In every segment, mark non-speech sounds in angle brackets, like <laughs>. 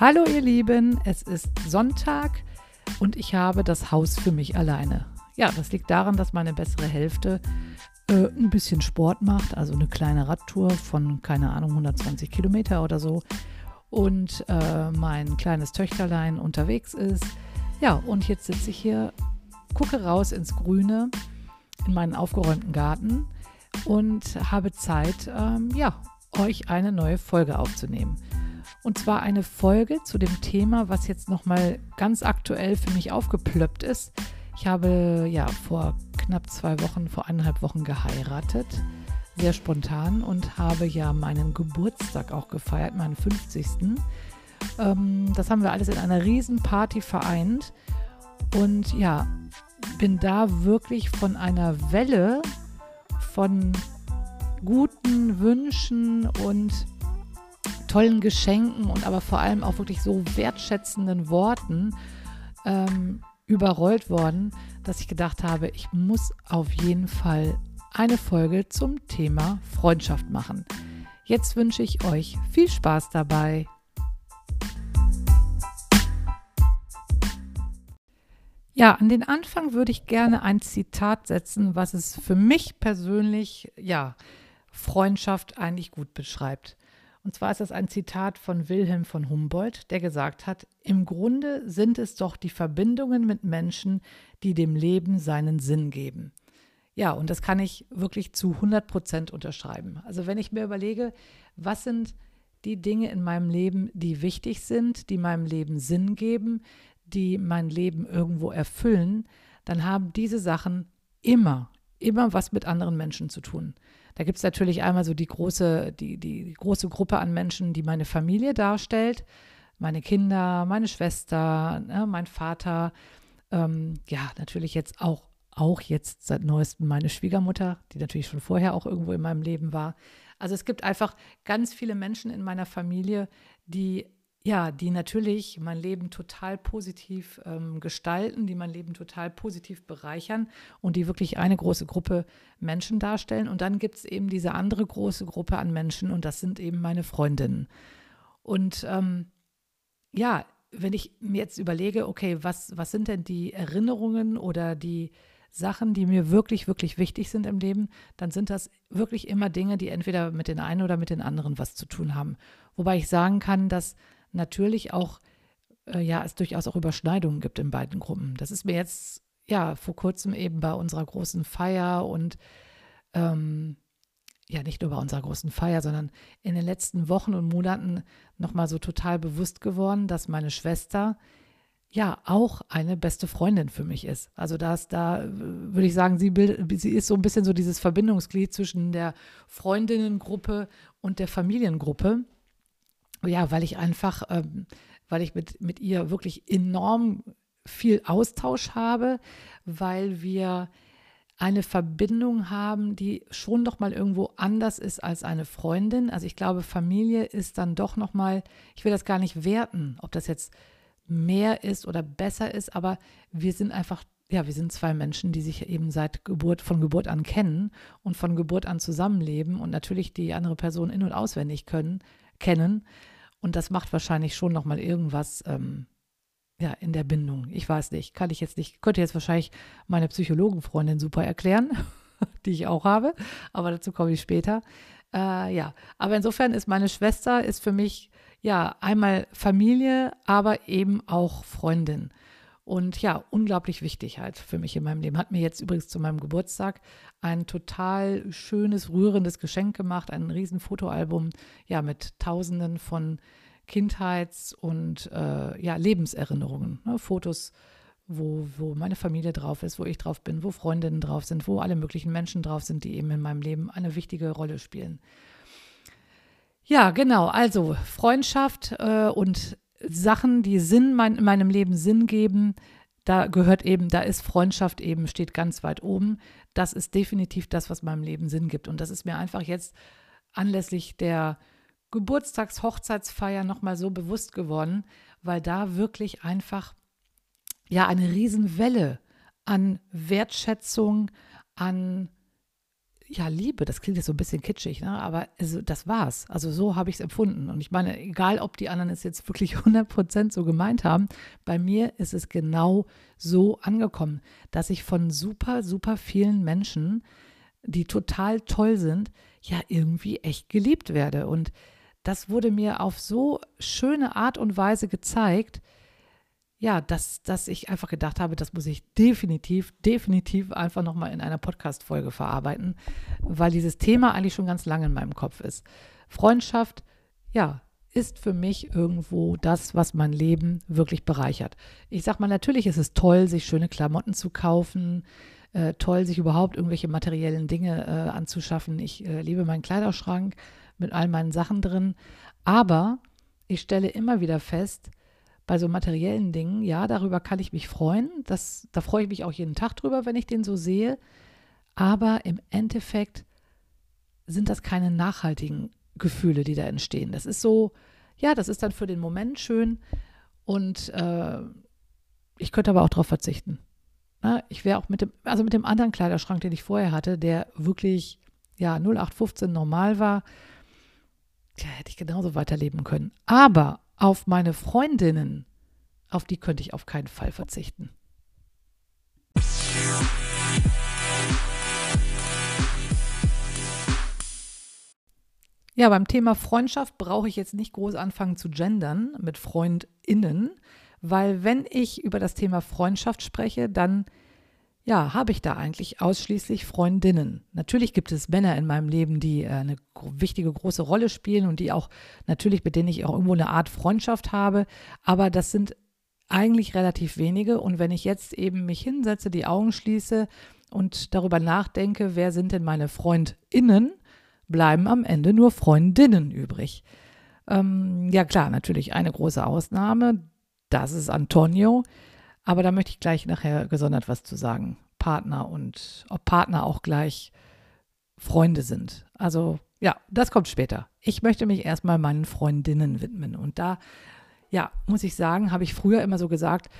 Hallo ihr Lieben, es ist Sonntag und ich habe das Haus für mich alleine. Ja, das liegt daran, dass meine bessere Hälfte äh, ein bisschen Sport macht, also eine kleine Radtour von, keine Ahnung, 120 Kilometer oder so. Und äh, mein kleines Töchterlein unterwegs ist. Ja, und jetzt sitze ich hier, gucke raus ins Grüne, in meinen aufgeräumten Garten und habe Zeit, ähm, ja, euch eine neue Folge aufzunehmen. Und zwar eine Folge zu dem Thema, was jetzt nochmal ganz aktuell für mich aufgeplöppt ist. Ich habe ja vor knapp zwei Wochen, vor eineinhalb Wochen geheiratet, sehr spontan und habe ja meinen Geburtstag auch gefeiert, meinen 50. Ähm, das haben wir alles in einer Riesenparty vereint und ja, bin da wirklich von einer Welle von guten Wünschen und tollen Geschenken und aber vor allem auch wirklich so wertschätzenden Worten ähm, überrollt worden, dass ich gedacht habe, ich muss auf jeden Fall eine Folge zum Thema Freundschaft machen. Jetzt wünsche ich euch viel Spaß dabei. Ja, an den Anfang würde ich gerne ein Zitat setzen, was es für mich persönlich, ja, Freundschaft eigentlich gut beschreibt. Und zwar ist das ein Zitat von Wilhelm von Humboldt, der gesagt hat, im Grunde sind es doch die Verbindungen mit Menschen, die dem Leben seinen Sinn geben. Ja, und das kann ich wirklich zu 100 Prozent unterschreiben. Also wenn ich mir überlege, was sind die Dinge in meinem Leben, die wichtig sind, die meinem Leben Sinn geben, die mein Leben irgendwo erfüllen, dann haben diese Sachen immer, immer was mit anderen Menschen zu tun. Da gibt es natürlich einmal so die große, die, die große Gruppe an Menschen, die meine Familie darstellt. Meine Kinder, meine Schwester, ne, mein Vater. Ähm, ja, natürlich jetzt auch, auch jetzt seit neuestem meine Schwiegermutter, die natürlich schon vorher auch irgendwo in meinem Leben war. Also es gibt einfach ganz viele Menschen in meiner Familie, die ja, die natürlich mein Leben total positiv ähm, gestalten, die mein Leben total positiv bereichern und die wirklich eine große Gruppe Menschen darstellen. Und dann gibt es eben diese andere große Gruppe an Menschen und das sind eben meine Freundinnen. Und ähm, ja, wenn ich mir jetzt überlege, okay, was, was sind denn die Erinnerungen oder die Sachen, die mir wirklich, wirklich wichtig sind im Leben, dann sind das wirklich immer Dinge, die entweder mit den einen oder mit den anderen was zu tun haben. Wobei ich sagen kann, dass natürlich auch, äh, ja, es durchaus auch Überschneidungen gibt in beiden Gruppen. Das ist mir jetzt, ja, vor kurzem eben bei unserer großen Feier und ähm, ja, nicht nur bei unserer großen Feier, sondern in den letzten Wochen und Monaten nochmal so total bewusst geworden, dass meine Schwester ja auch eine beste Freundin für mich ist. Also das, da würde ich sagen, sie, bildet, sie ist so ein bisschen so dieses Verbindungsglied zwischen der Freundinnengruppe und der Familiengruppe ja, weil ich einfach, ähm, weil ich mit, mit ihr wirklich enorm viel Austausch habe, weil wir eine Verbindung haben, die schon noch mal irgendwo anders ist als eine Freundin. Also ich glaube, Familie ist dann doch noch mal, ich will das gar nicht werten, ob das jetzt mehr ist oder besser ist, aber wir sind einfach ja, wir sind zwei Menschen, die sich eben seit Geburt, von Geburt an kennen und von Geburt an zusammenleben und natürlich die andere Person in- und auswendig können, kennen. Und das macht wahrscheinlich schon nochmal irgendwas ähm, ja, in der Bindung. Ich weiß nicht, kann ich jetzt nicht, könnte jetzt wahrscheinlich meine Psychologenfreundin super erklären, <laughs> die ich auch habe, aber dazu komme ich später. Äh, ja, aber insofern ist meine Schwester ist für mich ja einmal Familie, aber eben auch Freundin. Und ja, unglaublich wichtig halt für mich in meinem Leben. Hat mir jetzt übrigens zu meinem Geburtstag ein total schönes, rührendes Geschenk gemacht, ein riesen Fotoalbum, ja, mit tausenden von Kindheits- und äh, ja, Lebenserinnerungen. Ne? Fotos, wo, wo meine Familie drauf ist, wo ich drauf bin, wo Freundinnen drauf sind, wo alle möglichen Menschen drauf sind, die eben in meinem Leben eine wichtige Rolle spielen. Ja, genau. Also Freundschaft äh, und Sachen, die Sinn mein, in meinem Leben Sinn geben, da gehört eben, da ist Freundschaft eben, steht ganz weit oben. Das ist definitiv das, was meinem Leben Sinn gibt. Und das ist mir einfach jetzt anlässlich der Geburtstags-Hochzeitsfeier nochmal so bewusst geworden, weil da wirklich einfach ja eine Riesenwelle an Wertschätzung, an ja, Liebe, das klingt jetzt so ein bisschen kitschig, ne? aber also, das war's. Also so habe ich es empfunden. Und ich meine, egal, ob die anderen es jetzt wirklich <laughs> 100% so gemeint haben, bei mir ist es genau so angekommen, dass ich von super, super vielen Menschen, die total toll sind, ja irgendwie echt geliebt werde. Und das wurde mir auf so schöne Art und Weise gezeigt, ja, dass, dass ich einfach gedacht habe, das muss ich definitiv, definitiv einfach nochmal in einer Podcast-Folge verarbeiten, weil dieses Thema eigentlich schon ganz lange in meinem Kopf ist. Freundschaft, ja, ist für mich irgendwo das, was mein Leben wirklich bereichert. Ich sag mal, natürlich ist es toll, sich schöne Klamotten zu kaufen, äh, toll, sich überhaupt irgendwelche materiellen Dinge äh, anzuschaffen. Ich äh, liebe meinen Kleiderschrank mit all meinen Sachen drin, aber ich stelle immer wieder fest, bei so materiellen Dingen, ja, darüber kann ich mich freuen. Das, da freue ich mich auch jeden Tag drüber, wenn ich den so sehe. Aber im Endeffekt sind das keine nachhaltigen Gefühle, die da entstehen. Das ist so, ja, das ist dann für den Moment schön und äh, ich könnte aber auch darauf verzichten. Na, ich wäre auch mit dem, also mit dem anderen Kleiderschrank, den ich vorher hatte, der wirklich, ja, 0815 normal war, ja, hätte ich genauso weiterleben können. Aber auf meine Freundinnen, auf die könnte ich auf keinen Fall verzichten. Ja, beim Thema Freundschaft brauche ich jetzt nicht groß anfangen zu gendern mit Freundinnen, weil wenn ich über das Thema Freundschaft spreche, dann ja, habe ich da eigentlich ausschließlich Freundinnen. Natürlich gibt es Männer in meinem Leben, die äh, eine wichtige große Rolle spielen und die auch natürlich, mit denen ich auch irgendwo eine Art Freundschaft habe, aber das sind eigentlich relativ wenige. Und wenn ich jetzt eben mich hinsetze, die Augen schließe und darüber nachdenke, wer sind denn meine Freundinnen, bleiben am Ende nur Freundinnen übrig. Ähm, ja klar, natürlich eine große Ausnahme, das ist Antonio. Aber da möchte ich gleich nachher gesondert was zu sagen. Partner und ob Partner auch gleich Freunde sind. Also ja, das kommt später. Ich möchte mich erstmal meinen Freundinnen widmen. Und da, ja, muss ich sagen, habe ich früher immer so gesagt,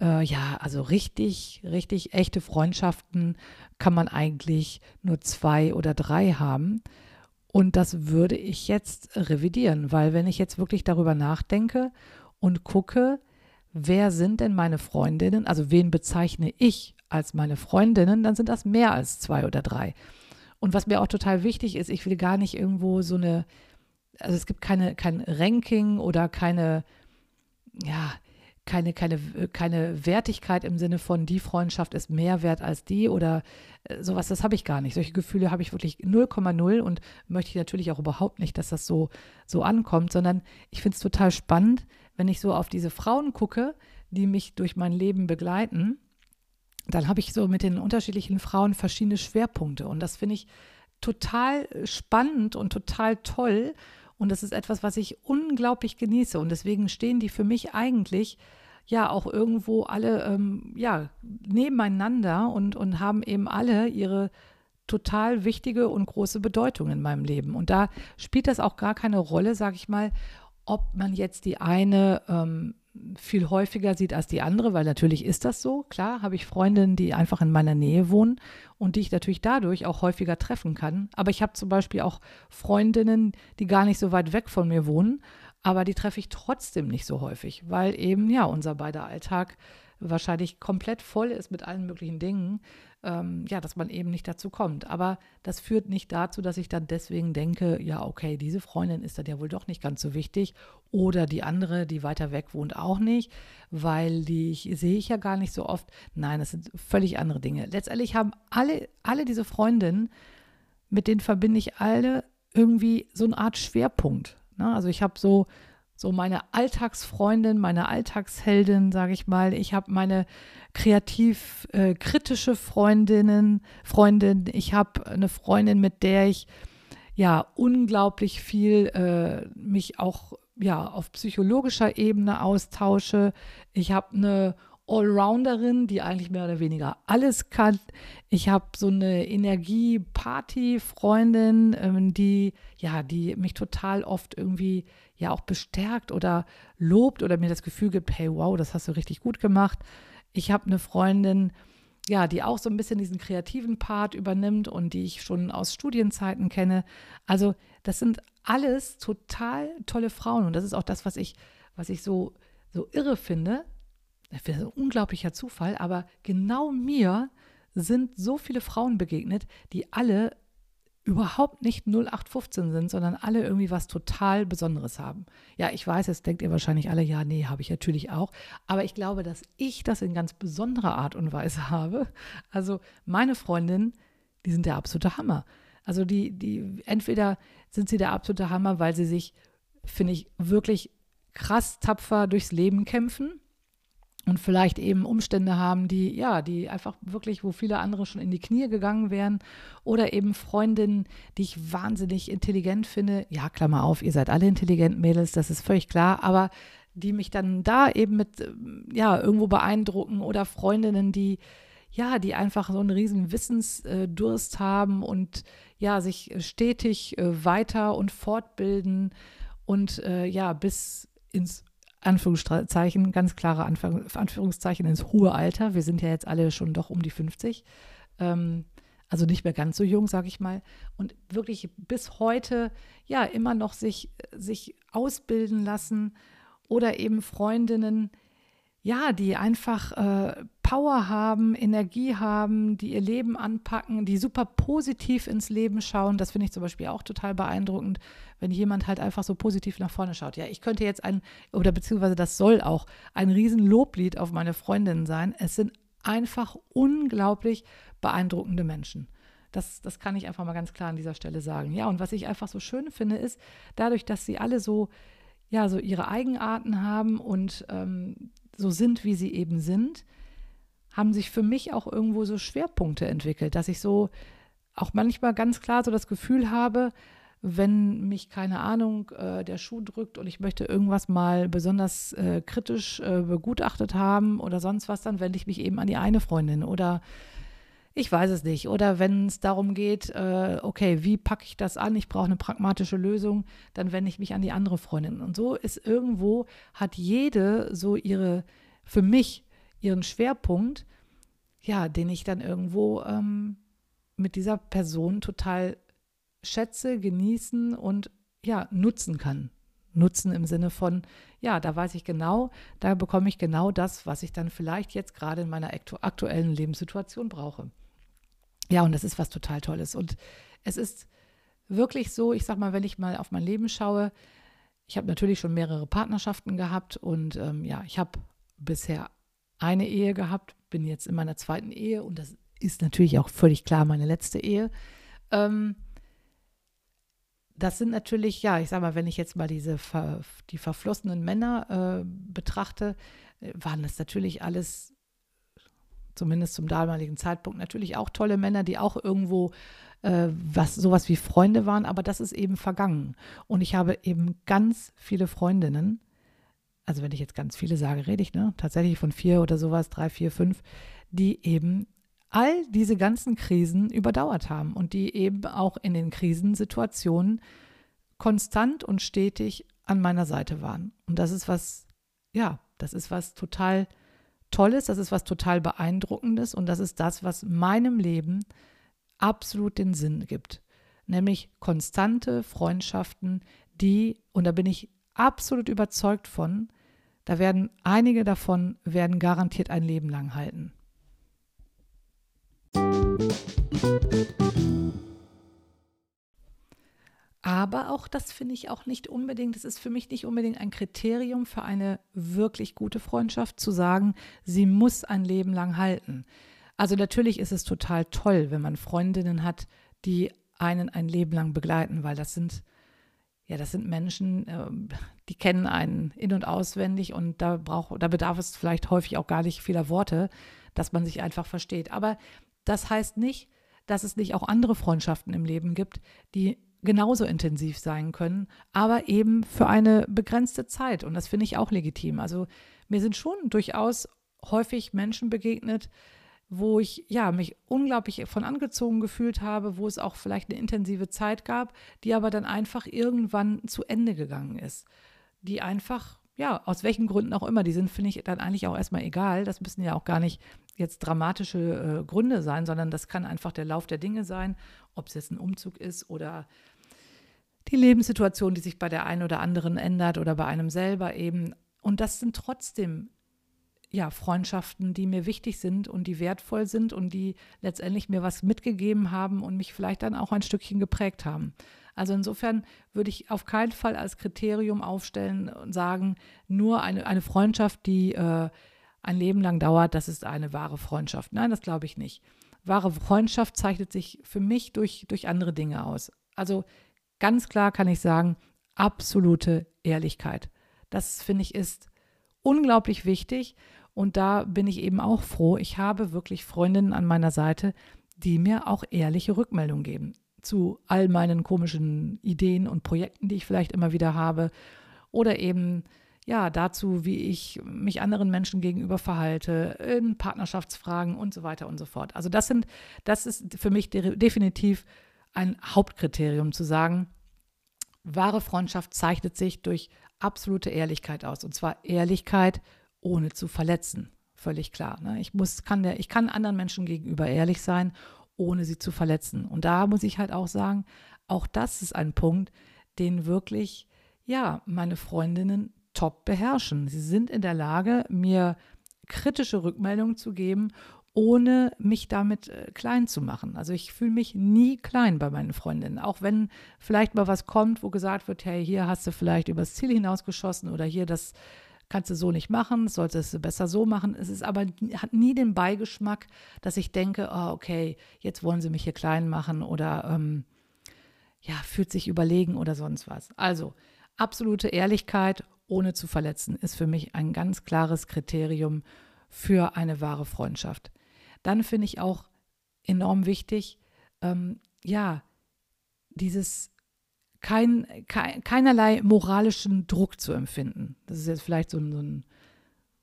äh, ja, also richtig, richtig echte Freundschaften kann man eigentlich nur zwei oder drei haben. Und das würde ich jetzt revidieren, weil wenn ich jetzt wirklich darüber nachdenke und gucke, wer sind denn meine Freundinnen, also wen bezeichne ich als meine Freundinnen, dann sind das mehr als zwei oder drei. Und was mir auch total wichtig ist, ich will gar nicht irgendwo so eine, also es gibt keine, kein Ranking oder keine, ja, keine, keine, keine Wertigkeit im Sinne von, die Freundschaft ist mehr wert als die oder äh, sowas, das habe ich gar nicht. Solche Gefühle habe ich wirklich 0,0 und möchte ich natürlich auch überhaupt nicht, dass das so, so ankommt, sondern ich finde es total spannend, wenn ich so auf diese Frauen gucke, die mich durch mein Leben begleiten, dann habe ich so mit den unterschiedlichen Frauen verschiedene Schwerpunkte. Und das finde ich total spannend und total toll. Und das ist etwas, was ich unglaublich genieße. Und deswegen stehen die für mich eigentlich ja auch irgendwo alle ähm, ja, nebeneinander und, und haben eben alle ihre total wichtige und große Bedeutung in meinem Leben. Und da spielt das auch gar keine Rolle, sage ich mal, ob man jetzt die eine ähm, viel häufiger sieht als die andere, weil natürlich ist das so. Klar, habe ich Freundinnen, die einfach in meiner Nähe wohnen und die ich natürlich dadurch auch häufiger treffen kann. Aber ich habe zum Beispiel auch Freundinnen, die gar nicht so weit weg von mir wohnen, aber die treffe ich trotzdem nicht so häufig, weil eben ja unser beider Alltag wahrscheinlich komplett voll ist mit allen möglichen Dingen, ähm, ja, dass man eben nicht dazu kommt. Aber das führt nicht dazu, dass ich dann deswegen denke, ja, okay, diese Freundin ist dann ja wohl doch nicht ganz so wichtig oder die andere, die weiter weg wohnt, auch nicht, weil die sehe ich ja gar nicht so oft. Nein, das sind völlig andere Dinge. Letztendlich haben alle, alle diese Freundinnen, mit denen verbinde ich alle irgendwie so eine Art Schwerpunkt. Ne? Also ich habe so so meine Alltagsfreundin, meine Alltagsheldin, sage ich mal. Ich habe meine kreativ äh, kritische Freundinnen, Freundin. Ich habe eine Freundin, mit der ich ja unglaublich viel äh, mich auch ja auf psychologischer Ebene austausche. Ich habe eine Allrounderin, die eigentlich mehr oder weniger alles kann. Ich habe so eine Energie-Party-Freundin, ähm, die ja, die mich total oft irgendwie ja auch bestärkt oder lobt oder mir das Gefühl gibt, hey, wow, das hast du richtig gut gemacht. Ich habe eine Freundin, ja, die auch so ein bisschen diesen kreativen Part übernimmt und die ich schon aus Studienzeiten kenne. Also das sind alles total tolle Frauen und das ist auch das, was ich, was ich so, so irre finde. Das ist ein unglaublicher Zufall, aber genau mir sind so viele Frauen begegnet, die alle überhaupt nicht 0815 sind, sondern alle irgendwie was total Besonderes haben. Ja, ich weiß, jetzt denkt ihr wahrscheinlich alle, ja, nee, habe ich natürlich auch. Aber ich glaube, dass ich das in ganz besonderer Art und Weise habe. Also meine Freundinnen, die sind der absolute Hammer. Also die, die, entweder sind sie der absolute Hammer, weil sie sich, finde ich, wirklich krass tapfer durchs Leben kämpfen und vielleicht eben Umstände haben, die, ja, die einfach wirklich, wo viele andere schon in die Knie gegangen wären. Oder eben Freundinnen, die ich wahnsinnig intelligent finde. Ja, Klammer auf, ihr seid alle intelligent, Mädels, das ist völlig klar, aber die mich dann da eben mit, ja, irgendwo beeindrucken oder Freundinnen, die, ja, die einfach so einen riesen Wissensdurst haben und ja, sich stetig äh, weiter und fortbilden und äh, ja, bis ins Anführungszeichen, ganz klare Anführungszeichen ins hohe Alter. Wir sind ja jetzt alle schon doch um die 50. Ähm, also nicht mehr ganz so jung, sage ich mal. Und wirklich bis heute ja immer noch sich, sich ausbilden lassen oder eben Freundinnen, ja, die einfach äh, Power haben, Energie haben, die ihr Leben anpacken, die super positiv ins Leben schauen. Das finde ich zum Beispiel auch total beeindruckend, wenn jemand halt einfach so positiv nach vorne schaut. Ja, ich könnte jetzt ein, oder beziehungsweise das soll auch ein Riesenloblied auf meine Freundinnen sein. Es sind einfach unglaublich beeindruckende Menschen. Das, das kann ich einfach mal ganz klar an dieser Stelle sagen. Ja, und was ich einfach so schön finde, ist, dadurch, dass sie alle so, ja, so ihre Eigenarten haben und ähm, so sind, wie sie eben sind, haben sich für mich auch irgendwo so Schwerpunkte entwickelt, dass ich so auch manchmal ganz klar so das Gefühl habe, wenn mich, keine Ahnung, äh, der Schuh drückt und ich möchte irgendwas mal besonders äh, kritisch äh, begutachtet haben oder sonst was, dann wende ich mich eben an die eine Freundin oder ich weiß es nicht. Oder wenn es darum geht, äh, okay, wie packe ich das an? Ich brauche eine pragmatische Lösung, dann wende ich mich an die andere Freundin. Und so ist irgendwo, hat jede so ihre, für mich, ihren Schwerpunkt, ja, den ich dann irgendwo ähm, mit dieser Person total schätze, genießen und ja, nutzen kann. Nutzen im Sinne von, ja, da weiß ich genau, da bekomme ich genau das, was ich dann vielleicht jetzt gerade in meiner aktuellen Lebenssituation brauche. Ja, und das ist was total Tolles. Und es ist wirklich so, ich sag mal, wenn ich mal auf mein Leben schaue, ich habe natürlich schon mehrere Partnerschaften gehabt und ähm, ja, ich habe bisher eine Ehe gehabt, bin jetzt in meiner zweiten Ehe und das ist natürlich auch völlig klar meine letzte Ehe. Ähm, das sind natürlich, ja, ich sag mal, wenn ich jetzt mal diese die verflossenen Männer äh, betrachte, äh, waren das natürlich alles zumindest zum damaligen Zeitpunkt, natürlich auch tolle Männer, die auch irgendwo äh, was sowas wie Freunde waren, aber das ist eben vergangen. Und ich habe eben ganz viele Freundinnen, also wenn ich jetzt ganz viele sage, rede ich ne, tatsächlich von vier oder sowas, drei, vier, fünf, die eben all diese ganzen Krisen überdauert haben und die eben auch in den Krisensituationen konstant und stetig an meiner Seite waren. Und das ist was, ja, das ist was total Tolles, das ist was total Beeindruckendes und das ist das, was meinem Leben absolut den Sinn gibt. Nämlich konstante Freundschaften, die, und da bin ich absolut überzeugt von, da werden einige davon werden garantiert ein Leben lang halten. Aber auch das finde ich auch nicht unbedingt, das ist für mich nicht unbedingt ein Kriterium für eine wirklich gute Freundschaft, zu sagen, sie muss ein Leben lang halten. Also natürlich ist es total toll, wenn man Freundinnen hat, die einen ein Leben lang begleiten, weil das sind, ja, das sind Menschen, ähm, die kennen einen in- und auswendig und da braucht, da bedarf es vielleicht häufig auch gar nicht vieler Worte, dass man sich einfach versteht. Aber das heißt nicht, dass es nicht auch andere Freundschaften im Leben gibt, die genauso intensiv sein können, aber eben für eine begrenzte Zeit. Und das finde ich auch legitim. Also mir sind schon durchaus häufig Menschen begegnet, wo ich ja mich unglaublich von angezogen gefühlt habe, wo es auch vielleicht eine intensive Zeit gab, die aber dann einfach irgendwann zu Ende gegangen ist. Die einfach, ja, aus welchen Gründen auch immer, die sind, finde ich, dann eigentlich auch erstmal egal. Das müssen ja auch gar nicht jetzt dramatische äh, Gründe sein, sondern das kann einfach der Lauf der Dinge sein, ob es jetzt ein Umzug ist oder die Lebenssituation, die sich bei der einen oder anderen ändert oder bei einem selber eben. Und das sind trotzdem ja, Freundschaften, die mir wichtig sind und die wertvoll sind und die letztendlich mir was mitgegeben haben und mich vielleicht dann auch ein Stückchen geprägt haben. Also insofern würde ich auf keinen Fall als Kriterium aufstellen und sagen, nur eine, eine Freundschaft, die äh, ein Leben lang dauert, das ist eine wahre Freundschaft. Nein, das glaube ich nicht. Wahre Freundschaft zeichnet sich für mich durch, durch andere Dinge aus. Also ganz klar kann ich sagen, absolute Ehrlichkeit. Das finde ich ist unglaublich wichtig und da bin ich eben auch froh. Ich habe wirklich Freundinnen an meiner Seite, die mir auch ehrliche Rückmeldungen geben zu all meinen komischen Ideen und Projekten, die ich vielleicht immer wieder habe. Oder eben ja dazu, wie ich mich anderen Menschen gegenüber verhalte, in Partnerschaftsfragen und so weiter und so fort. Also das sind, das ist für mich de definitiv ein Hauptkriterium zu sagen, wahre Freundschaft zeichnet sich durch absolute Ehrlichkeit aus. Und zwar Ehrlichkeit ohne zu verletzen. Völlig klar. Ne? Ich, muss, kann der, ich kann anderen Menschen gegenüber ehrlich sein, ohne sie zu verletzen. Und da muss ich halt auch sagen, auch das ist ein Punkt, den wirklich, ja, meine Freundinnen top beherrschen. Sie sind in der Lage, mir kritische Rückmeldungen zu geben, ohne mich damit äh, klein zu machen. Also ich fühle mich nie klein bei meinen Freundinnen, auch wenn vielleicht mal was kommt, wo gesagt wird, hey, hier hast du vielleicht übers Ziel hinausgeschossen oder hier das kannst du so nicht machen, solltest du besser so machen. Es ist aber, hat nie den Beigeschmack, dass ich denke, oh, okay, jetzt wollen sie mich hier klein machen oder ähm, ja, fühlt sich überlegen oder sonst was. Also, absolute Ehrlichkeit, ohne zu verletzen, ist für mich ein ganz klares Kriterium für eine wahre Freundschaft. Dann finde ich auch enorm wichtig, ähm, ja, dieses kein, kein, keinerlei moralischen Druck zu empfinden. Das ist jetzt vielleicht so, ein, so, ein,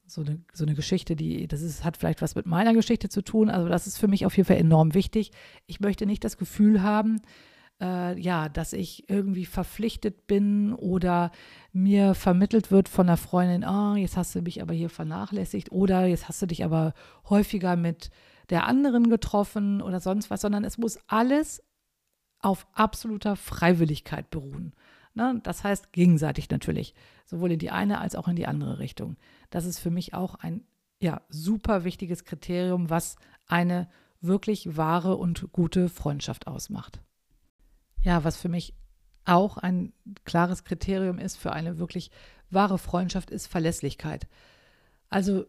so, eine, so eine Geschichte, die, das ist, hat vielleicht was mit meiner Geschichte zu tun. Also das ist für mich auf jeden Fall enorm wichtig. Ich möchte nicht das Gefühl haben, äh, ja, dass ich irgendwie verpflichtet bin oder mir vermittelt wird von einer Freundin, oh, jetzt hast du mich aber hier vernachlässigt oder jetzt hast du dich aber häufiger mit der anderen getroffen oder sonst was, sondern es muss alles auf absoluter Freiwilligkeit beruhen. Ne? Das heißt gegenseitig natürlich, sowohl in die eine als auch in die andere Richtung. Das ist für mich auch ein ja, super wichtiges Kriterium, was eine wirklich wahre und gute Freundschaft ausmacht. Ja, was für mich auch ein klares Kriterium ist für eine wirklich wahre Freundschaft, ist Verlässlichkeit. Also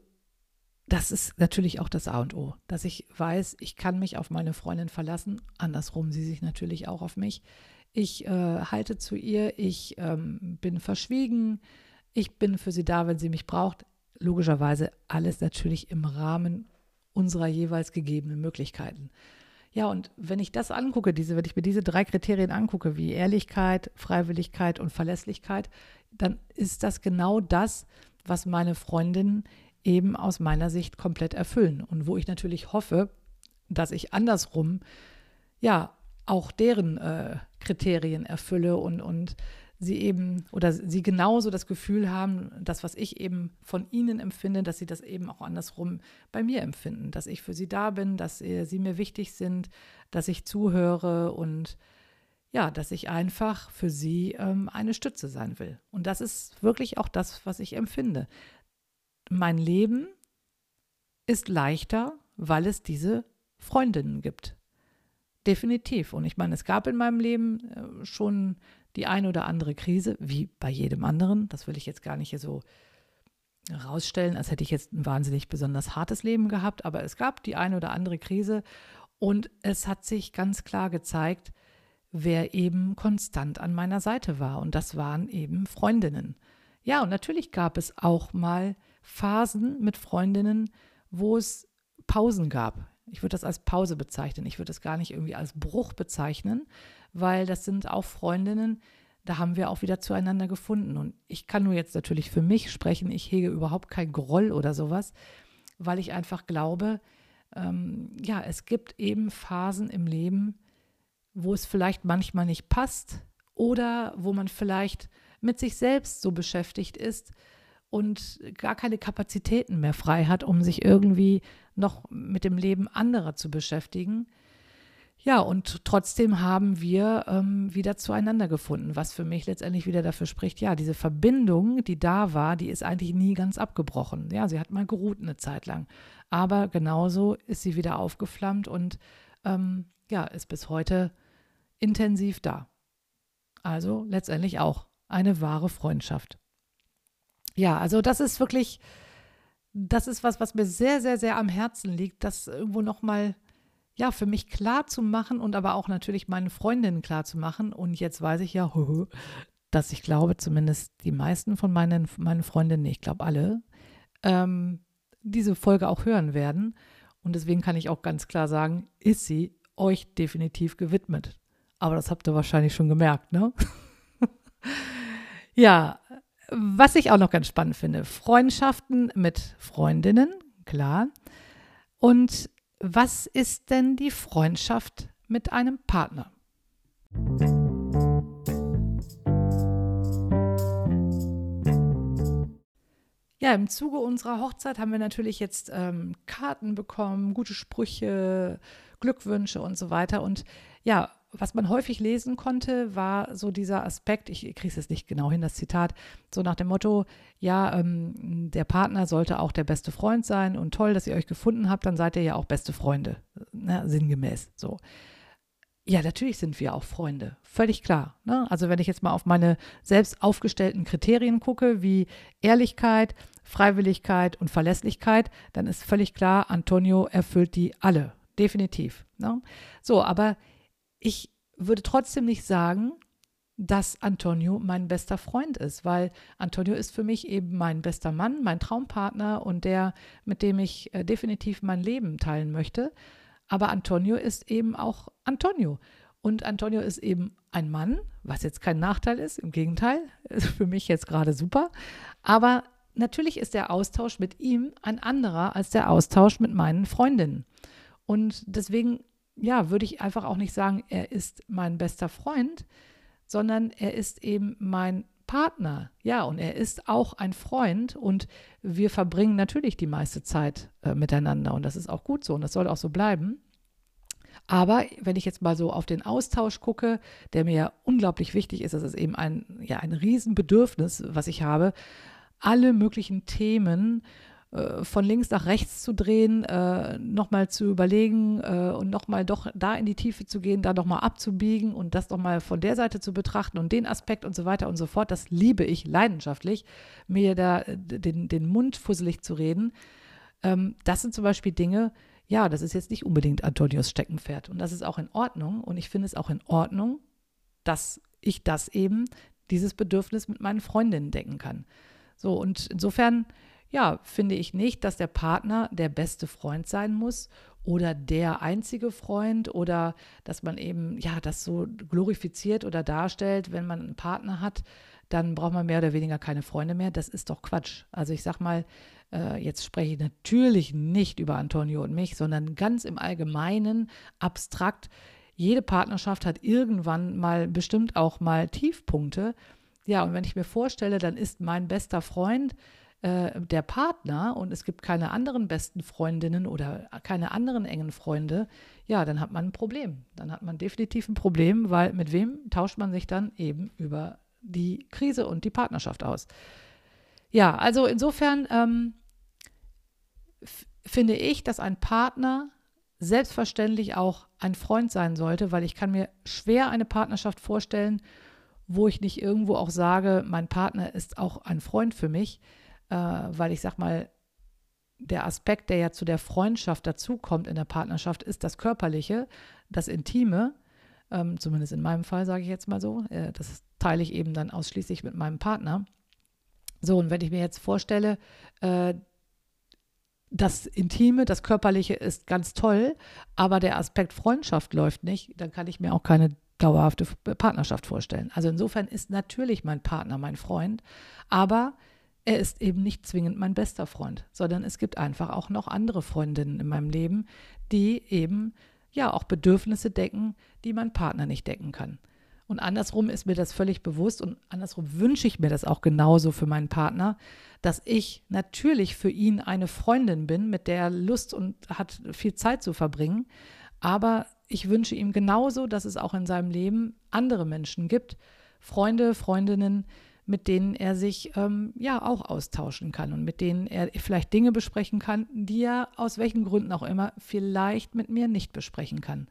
das ist natürlich auch das A und O, dass ich weiß, ich kann mich auf meine Freundin verlassen. Andersrum, sie sich natürlich auch auf mich. Ich äh, halte zu ihr, ich ähm, bin verschwiegen, ich bin für sie da, wenn sie mich braucht. Logischerweise alles natürlich im Rahmen unserer jeweils gegebenen Möglichkeiten. Ja, und wenn ich das angucke, diese, wenn ich mir diese drei Kriterien angucke, wie Ehrlichkeit, Freiwilligkeit und Verlässlichkeit, dann ist das genau das, was meine Freundin eben aus meiner Sicht komplett erfüllen. Und wo ich natürlich hoffe, dass ich andersrum ja auch deren äh, Kriterien erfülle und, und sie eben oder sie genauso das Gefühl haben, das, was ich eben von ihnen empfinde, dass sie das eben auch andersrum bei mir empfinden, dass ich für sie da bin, dass sie mir wichtig sind, dass ich zuhöre und ja, dass ich einfach für sie ähm, eine Stütze sein will. Und das ist wirklich auch das, was ich empfinde mein Leben ist leichter, weil es diese Freundinnen gibt. Definitiv. Und ich meine, es gab in meinem Leben äh, schon die eine oder andere Krise, wie bei jedem anderen. Das will ich jetzt gar nicht hier so rausstellen, als hätte ich jetzt ein wahnsinnig besonders hartes Leben gehabt. Aber es gab die eine oder andere Krise und es hat sich ganz klar gezeigt, wer eben konstant an meiner Seite war. Und das waren eben Freundinnen. Ja, und natürlich gab es auch mal Phasen mit Freundinnen, wo es Pausen gab. Ich würde das als Pause bezeichnen. Ich würde das gar nicht irgendwie als Bruch bezeichnen, weil das sind auch Freundinnen, da haben wir auch wieder zueinander gefunden. Und ich kann nur jetzt natürlich für mich sprechen. Ich hege überhaupt kein Groll oder sowas, weil ich einfach glaube, ähm, ja, es gibt eben Phasen im Leben, wo es vielleicht manchmal nicht passt oder wo man vielleicht mit sich selbst so beschäftigt ist und gar keine Kapazitäten mehr frei hat, um sich irgendwie noch mit dem Leben anderer zu beschäftigen. Ja, und trotzdem haben wir ähm, wieder zueinander gefunden, was für mich letztendlich wieder dafür spricht, ja, diese Verbindung, die da war, die ist eigentlich nie ganz abgebrochen. Ja, sie hat mal geruht eine Zeit lang. Aber genauso ist sie wieder aufgeflammt und ähm, ja, ist bis heute intensiv da. Also letztendlich auch eine wahre Freundschaft. Ja, also das ist wirklich, das ist was, was mir sehr, sehr, sehr am Herzen liegt, das irgendwo nochmal, ja, für mich klar zu machen und aber auch natürlich meinen Freundinnen klar zu machen. Und jetzt weiß ich ja, <laughs> dass ich glaube, zumindest die meisten von meinen, meinen Freundinnen, ich glaube alle, ähm, diese Folge auch hören werden. Und deswegen kann ich auch ganz klar sagen, ist sie euch definitiv gewidmet. Aber das habt ihr wahrscheinlich schon gemerkt, ne? <laughs> ja, was ich auch noch ganz spannend finde, Freundschaften mit Freundinnen, klar. Und was ist denn die Freundschaft mit einem Partner? Ja, im Zuge unserer Hochzeit haben wir natürlich jetzt ähm, Karten bekommen, gute Sprüche, Glückwünsche und so weiter. Und ja, was man häufig lesen konnte, war so dieser Aspekt, ich kriege es jetzt nicht genau hin, das Zitat, so nach dem Motto, ja, ähm, der Partner sollte auch der beste Freund sein und toll, dass ihr euch gefunden habt, dann seid ihr ja auch beste Freunde, ne, sinngemäß so. Ja, natürlich sind wir auch Freunde, völlig klar. Ne? Also wenn ich jetzt mal auf meine selbst aufgestellten Kriterien gucke, wie Ehrlichkeit, Freiwilligkeit und Verlässlichkeit, dann ist völlig klar, Antonio erfüllt die alle, definitiv. Ne? So, aber ich würde trotzdem nicht sagen, dass Antonio mein bester Freund ist, weil Antonio ist für mich eben mein bester Mann, mein Traumpartner und der, mit dem ich äh, definitiv mein Leben teilen möchte. Aber Antonio ist eben auch Antonio. Und Antonio ist eben ein Mann, was jetzt kein Nachteil ist, im Gegenteil, <laughs> ist für mich jetzt gerade super. Aber natürlich ist der Austausch mit ihm ein anderer als der Austausch mit meinen Freundinnen. Und deswegen, ja, würde ich einfach auch nicht sagen, er ist mein bester Freund, sondern er ist eben mein Partner. Ja, und er ist auch ein Freund und wir verbringen natürlich die meiste Zeit äh, miteinander und das ist auch gut so und das soll auch so bleiben. Aber wenn ich jetzt mal so auf den Austausch gucke, der mir ja unglaublich wichtig ist, das ist eben ein, ja, ein Riesenbedürfnis, was ich habe, alle möglichen Themen äh, von links nach rechts zu drehen, äh, nochmal zu überlegen äh, und nochmal doch da in die Tiefe zu gehen, da nochmal abzubiegen und das nochmal von der Seite zu betrachten und den Aspekt und so weiter und so fort. Das liebe ich leidenschaftlich, mir da äh, den, den Mund fusselig zu reden. Ähm, das sind zum Beispiel Dinge, ja, das ist jetzt nicht unbedingt Antonios Steckenpferd und das ist auch in Ordnung und ich finde es auch in Ordnung, dass ich das eben, dieses Bedürfnis mit meinen Freundinnen decken kann. So, und insofern ja, finde ich nicht, dass der Partner der beste Freund sein muss oder der einzige Freund oder dass man eben, ja, das so glorifiziert oder darstellt, wenn man einen Partner hat, dann braucht man mehr oder weniger keine Freunde mehr. Das ist doch Quatsch. Also ich sag mal, äh, jetzt spreche ich natürlich nicht über Antonio und mich, sondern ganz im Allgemeinen, abstrakt. Jede Partnerschaft hat irgendwann mal bestimmt auch mal Tiefpunkte. Ja, und wenn ich mir vorstelle, dann ist mein bester Freund äh, der Partner und es gibt keine anderen besten Freundinnen oder keine anderen engen Freunde, ja, dann hat man ein Problem. Dann hat man definitiv ein Problem, weil mit wem tauscht man sich dann eben über die Krise und die Partnerschaft aus? Ja, also insofern ähm, finde ich, dass ein Partner selbstverständlich auch ein Freund sein sollte, weil ich kann mir schwer eine Partnerschaft vorstellen, wo ich nicht irgendwo auch sage, mein Partner ist auch ein Freund für mich äh, weil ich sag mal, der Aspekt, der ja zu der Freundschaft dazukommt in der Partnerschaft, ist das Körperliche, das Intime. Ähm, zumindest in meinem Fall sage ich jetzt mal so. Äh, das teile ich eben dann ausschließlich mit meinem Partner. So, und wenn ich mir jetzt vorstelle, äh, das Intime, das Körperliche ist ganz toll, aber der Aspekt Freundschaft läuft nicht, dann kann ich mir auch keine dauerhafte Partnerschaft vorstellen. Also insofern ist natürlich mein Partner mein Freund, aber er ist eben nicht zwingend mein bester Freund, sondern es gibt einfach auch noch andere Freundinnen in meinem Leben, die eben ja auch Bedürfnisse decken, die mein Partner nicht decken kann. Und andersrum ist mir das völlig bewusst und andersrum wünsche ich mir das auch genauso für meinen Partner, dass ich natürlich für ihn eine Freundin bin, mit der er Lust und hat viel Zeit zu verbringen. Aber ich wünsche ihm genauso, dass es auch in seinem Leben andere Menschen gibt, Freunde, Freundinnen, mit denen er sich ähm, ja auch austauschen kann und mit denen er vielleicht Dinge besprechen kann, die er aus welchen Gründen auch immer vielleicht mit mir nicht besprechen kann.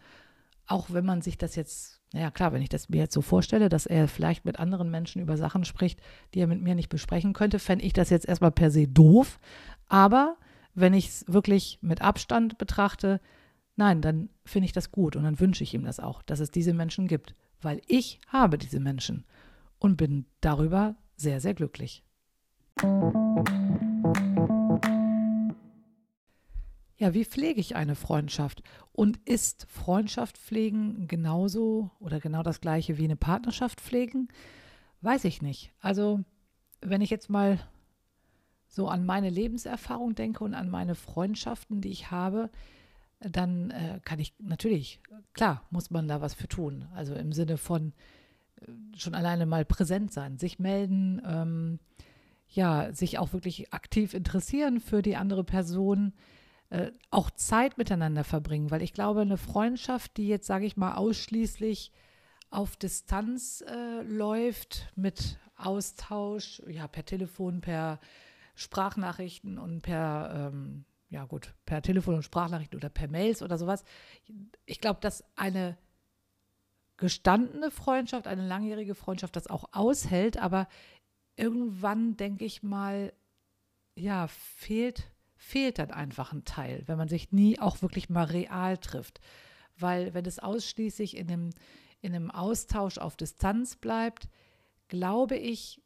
Auch wenn man sich das jetzt naja, klar, wenn ich das mir jetzt so vorstelle, dass er vielleicht mit anderen Menschen über Sachen spricht, die er mit mir nicht besprechen könnte, fände ich das jetzt erstmal per se doof. Aber wenn ich es wirklich mit Abstand betrachte, nein, dann finde ich das gut und dann wünsche ich ihm das auch, dass es diese Menschen gibt, weil ich habe diese Menschen und bin darüber sehr, sehr glücklich. Ja, wie pflege ich eine Freundschaft? Und ist Freundschaft pflegen genauso oder genau das gleiche wie eine Partnerschaft pflegen? Weiß ich nicht. Also, wenn ich jetzt mal so an meine Lebenserfahrung denke und an meine Freundschaften, die ich habe, dann äh, kann ich natürlich, klar, muss man da was für tun. Also im Sinne von schon alleine mal präsent sein, sich melden, ähm, ja, sich auch wirklich aktiv interessieren für die andere Person äh, auch Zeit miteinander verbringen, weil ich glaube, eine Freundschaft, die jetzt, sage ich mal, ausschließlich auf Distanz äh, läuft mit Austausch, ja, per Telefon, per Sprachnachrichten und per, ähm, ja gut, per Telefon und Sprachnachrichten oder per Mails oder sowas. Ich glaube, dass eine gestandene Freundschaft, eine langjährige Freundschaft das auch aushält, aber irgendwann, denke ich mal, ja, fehlt fehlt dann einfach ein Teil, wenn man sich nie auch wirklich mal real trifft. Weil wenn es ausschließlich in einem, in einem Austausch auf Distanz bleibt, glaube ich,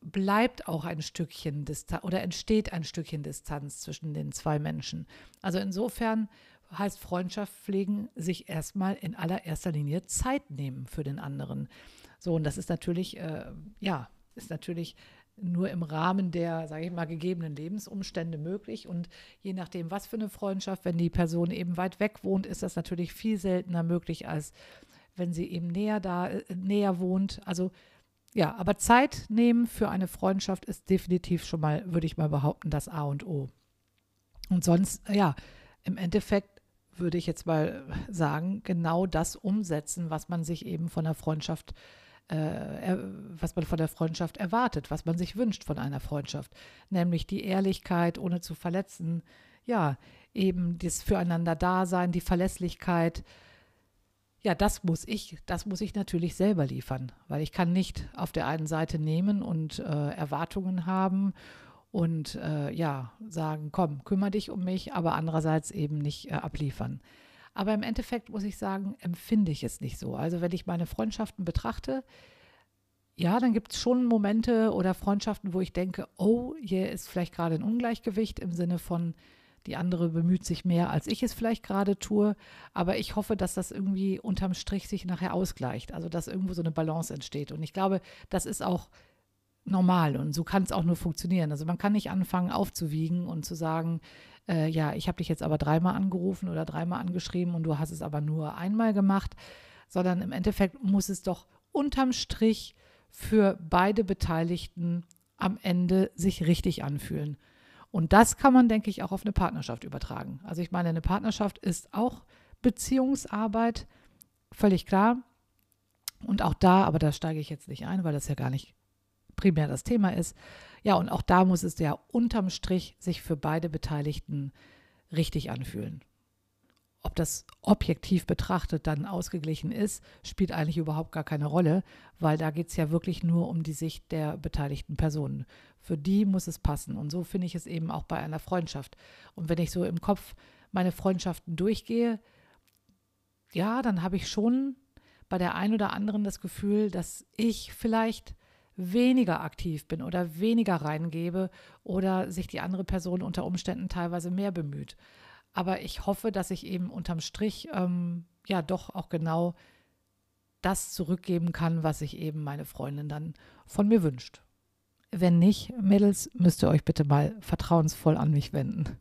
bleibt auch ein Stückchen Distanz oder entsteht ein Stückchen Distanz zwischen den zwei Menschen. Also insofern heißt Freundschaft pflegen, sich erstmal in allererster Linie Zeit nehmen für den anderen. So, und das ist natürlich, äh, ja, ist natürlich nur im Rahmen der, sage ich mal, gegebenen Lebensumstände möglich. Und je nachdem, was für eine Freundschaft, wenn die Person eben weit weg wohnt, ist das natürlich viel seltener möglich, als wenn sie eben näher da, äh, näher wohnt. Also ja, aber Zeit nehmen für eine Freundschaft ist definitiv schon mal, würde ich mal behaupten, das A und O. Und sonst, ja, im Endeffekt würde ich jetzt mal sagen, genau das umsetzen, was man sich eben von der Freundschaft äh, was man von der Freundschaft erwartet, was man sich wünscht von einer Freundschaft, nämlich die Ehrlichkeit, ohne zu verletzen, ja, eben das Füreinander-Dasein, die Verlässlichkeit. Ja, das muss ich, das muss ich natürlich selber liefern, weil ich kann nicht auf der einen Seite nehmen und äh, Erwartungen haben und äh, ja, sagen, komm, kümmere dich um mich, aber andererseits eben nicht äh, abliefern. Aber im Endeffekt muss ich sagen, empfinde ich es nicht so. Also wenn ich meine Freundschaften betrachte, ja, dann gibt es schon Momente oder Freundschaften, wo ich denke, oh, hier ist vielleicht gerade ein Ungleichgewicht im Sinne von, die andere bemüht sich mehr, als ich es vielleicht gerade tue. Aber ich hoffe, dass das irgendwie unterm Strich sich nachher ausgleicht. Also dass irgendwo so eine Balance entsteht. Und ich glaube, das ist auch normal und so kann es auch nur funktionieren. Also man kann nicht anfangen aufzuwiegen und zu sagen, äh, ja, ich habe dich jetzt aber dreimal angerufen oder dreimal angeschrieben und du hast es aber nur einmal gemacht, sondern im Endeffekt muss es doch unterm Strich für beide Beteiligten am Ende sich richtig anfühlen. Und das kann man, denke ich, auch auf eine Partnerschaft übertragen. Also ich meine, eine Partnerschaft ist auch Beziehungsarbeit, völlig klar. Und auch da, aber da steige ich jetzt nicht ein, weil das ja gar nicht primär das Thema ist. Ja, und auch da muss es ja unterm Strich sich für beide Beteiligten richtig anfühlen. Ob das objektiv betrachtet dann ausgeglichen ist, spielt eigentlich überhaupt gar keine Rolle, weil da geht es ja wirklich nur um die Sicht der beteiligten Personen. Für die muss es passen. Und so finde ich es eben auch bei einer Freundschaft. Und wenn ich so im Kopf meine Freundschaften durchgehe, ja, dann habe ich schon bei der einen oder anderen das Gefühl, dass ich vielleicht weniger aktiv bin oder weniger reingebe oder sich die andere Person unter Umständen teilweise mehr bemüht. Aber ich hoffe, dass ich eben unterm Strich ähm, ja doch auch genau das zurückgeben kann, was sich eben meine Freundin dann von mir wünscht. Wenn nicht, Mädels, müsst ihr euch bitte mal vertrauensvoll an mich wenden.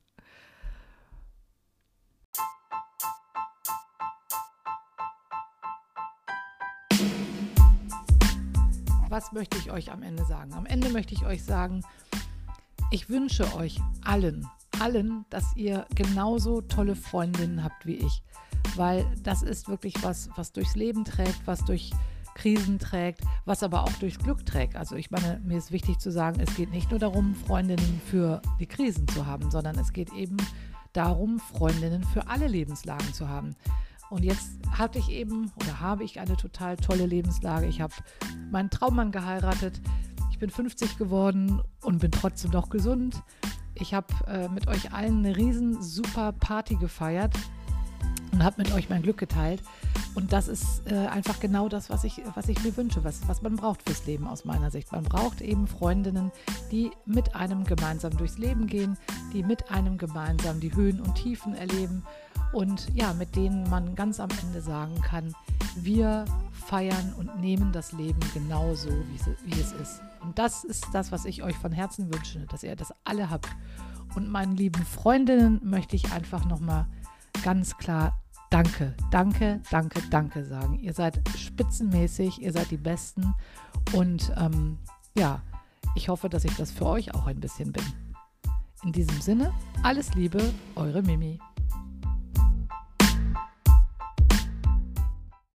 Was möchte ich euch am Ende sagen? Am Ende möchte ich euch sagen, ich wünsche euch allen, allen, dass ihr genauso tolle Freundinnen habt wie ich. Weil das ist wirklich was, was durchs Leben trägt, was durch Krisen trägt, was aber auch durchs Glück trägt. Also ich meine, mir ist wichtig zu sagen, es geht nicht nur darum, Freundinnen für die Krisen zu haben, sondern es geht eben darum, Freundinnen für alle Lebenslagen zu haben. Und jetzt hatte ich eben oder habe ich eine total tolle Lebenslage. Ich habe meinen Traummann geheiratet. Ich bin 50 geworden und bin trotzdem noch gesund. Ich habe äh, mit euch allen eine riesen super Party gefeiert und habe mit euch mein Glück geteilt. Und das ist äh, einfach genau das, was ich, was ich mir wünsche, was, was man braucht fürs Leben aus meiner Sicht. Man braucht eben Freundinnen, die mit einem gemeinsam durchs Leben gehen, die mit einem gemeinsam die Höhen und Tiefen erleben und ja, mit denen man ganz am Ende sagen kann, wir feiern und nehmen das Leben genauso, wie es, ist. Und das ist das, was ich euch von Herzen wünsche, dass ihr das alle habt. Und meinen lieben Freundinnen möchte ich einfach nochmal ganz klar Danke, danke, danke, danke sagen. Ihr seid spitzenmäßig, ihr seid die Besten und ähm, ja, ich hoffe, dass ich das für euch auch ein bisschen bin. In diesem Sinne, alles Liebe, eure Mimi.